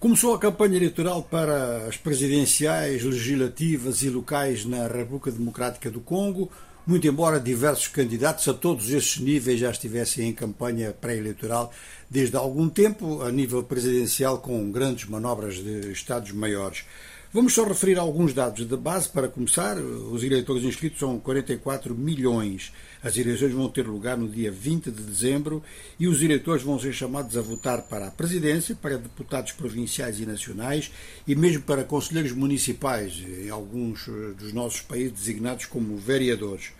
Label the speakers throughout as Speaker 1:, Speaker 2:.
Speaker 1: Começou a campanha eleitoral para as presidenciais, legislativas e locais na República Democrática do Congo, muito embora diversos candidatos a todos esses níveis já estivessem em campanha pré-eleitoral desde algum tempo, a nível presidencial, com grandes manobras de Estados maiores. Vamos só referir alguns dados de base para começar. Os eleitores inscritos são 44 milhões. As eleições vão ter lugar no dia 20 de dezembro e os eleitores vão ser chamados a votar para a presidência, para deputados provinciais e nacionais e mesmo para conselheiros municipais, em alguns dos nossos países designados como vereadores.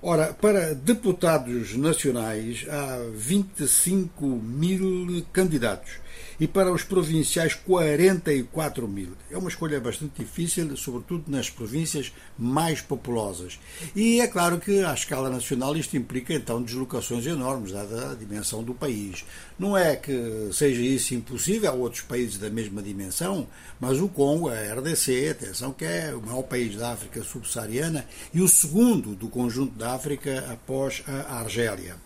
Speaker 1: Ora, para deputados nacionais há 25 mil candidatos e para os provinciais 44 mil. É uma escolha bastante difícil, sobretudo nas províncias mais populosas. E é claro que à escala nacional isto implica então deslocações enormes, dada a dimensão do país. Não é que seja isso impossível a outros países da mesma dimensão, mas o Congo, a RDC, atenção que é o maior país da África subsaariana e o segundo do conjunto da África após a Argélia.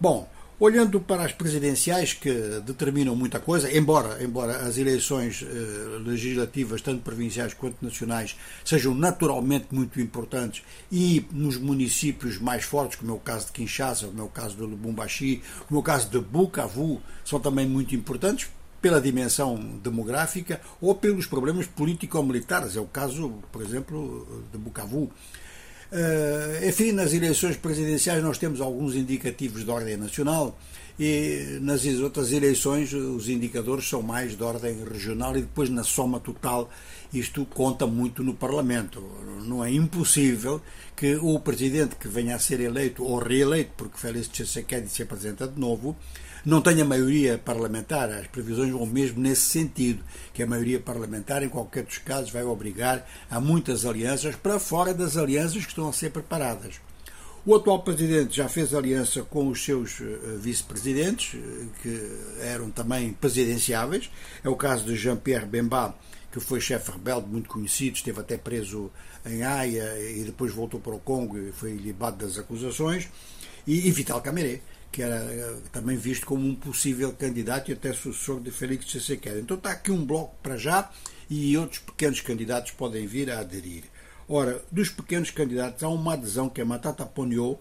Speaker 1: Bom, Olhando para as presidenciais que determinam muita coisa, embora, embora as eleições eh, legislativas, tanto provinciais quanto nacionais, sejam naturalmente muito importantes e nos municípios mais fortes, como é o caso de Kinshasa, como é o caso de Lubumbashi, como é o caso de Bukavu, são também muito importantes pela dimensão demográfica ou pelos problemas político-militares. É o caso, por exemplo, de Bukavu. Uh, enfim, nas eleições presidenciais nós temos alguns indicativos de ordem nacional e nas outras eleições os indicadores são mais de ordem regional e depois na soma total isto conta muito no Parlamento. Não é impossível que o presidente que venha a ser eleito ou reeleito, porque Félix Tshisekedi se apresenta de novo, não tenha maioria parlamentar. As previsões vão mesmo nesse sentido, que a maioria parlamentar, em qualquer dos casos, vai obrigar a muitas alianças para fora das alianças que estão a ser preparadas. O atual presidente já fez aliança com os seus eh, vice-presidentes, eh, que eram também presidenciáveis. É o caso de Jean-Pierre Bemba, que foi chefe rebelde muito conhecido, esteve até preso em Haia e depois voltou para o Congo e foi libado das acusações. E, e Vital Cameré, que era eh, também visto como um possível candidato e até sucessor de Félix Tshisekedi. Então está aqui um bloco para já e outros pequenos candidatos podem vir a aderir. Ora, dos pequenos candidatos há uma adesão que é Matata Ponyo,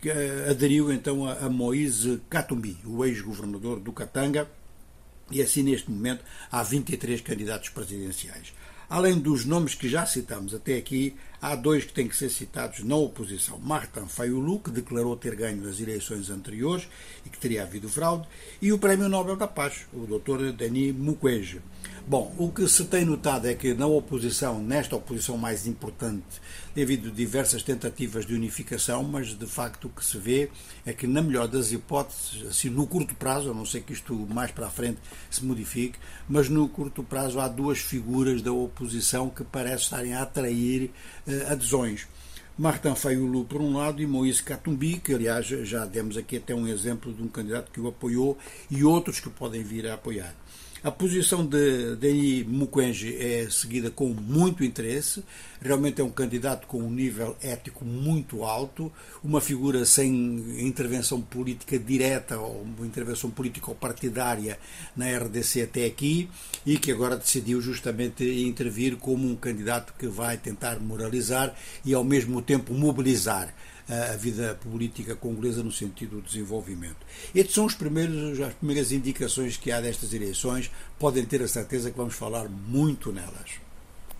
Speaker 1: que eh, aderiu então a, Moise Katumbi, o ex-governador do Katanga, e assim neste momento há 23 candidatos presidenciais. Além dos nomes que já citamos até aqui, há dois que têm que ser citados na oposição. Martin Fayulu, que declarou ter ganho nas eleições anteriores e que teria havido fraude, e o Prémio Nobel da Paz, o Dr. Denis Mukwege. Bom, o que se tem notado é que na oposição, nesta oposição mais importante, tem havido diversas tentativas de unificação, mas de facto o que se vê é que, na melhor das hipóteses, assim, no curto prazo, a não sei que isto mais para a frente se modifique, mas no curto prazo há duas figuras da oposição que parecem estarem a atrair adesões. Martin Fayulu, por um lado, e Moïse Katumbi, que aliás já demos aqui até um exemplo de um candidato que o apoiou, e outros que podem vir a apoiar. A posição de Denis Mukwege é seguida com muito interesse. Realmente é um candidato com um nível ético muito alto, uma figura sem intervenção política direta ou intervenção política ou partidária na RDC até aqui e que agora decidiu justamente intervir como um candidato que vai tentar moralizar e ao mesmo tempo mobilizar a vida política congolesa no sentido do desenvolvimento. Estes são os primeiros, as primeiras indicações que há destas eleições, podem ter a certeza que vamos falar muito nelas.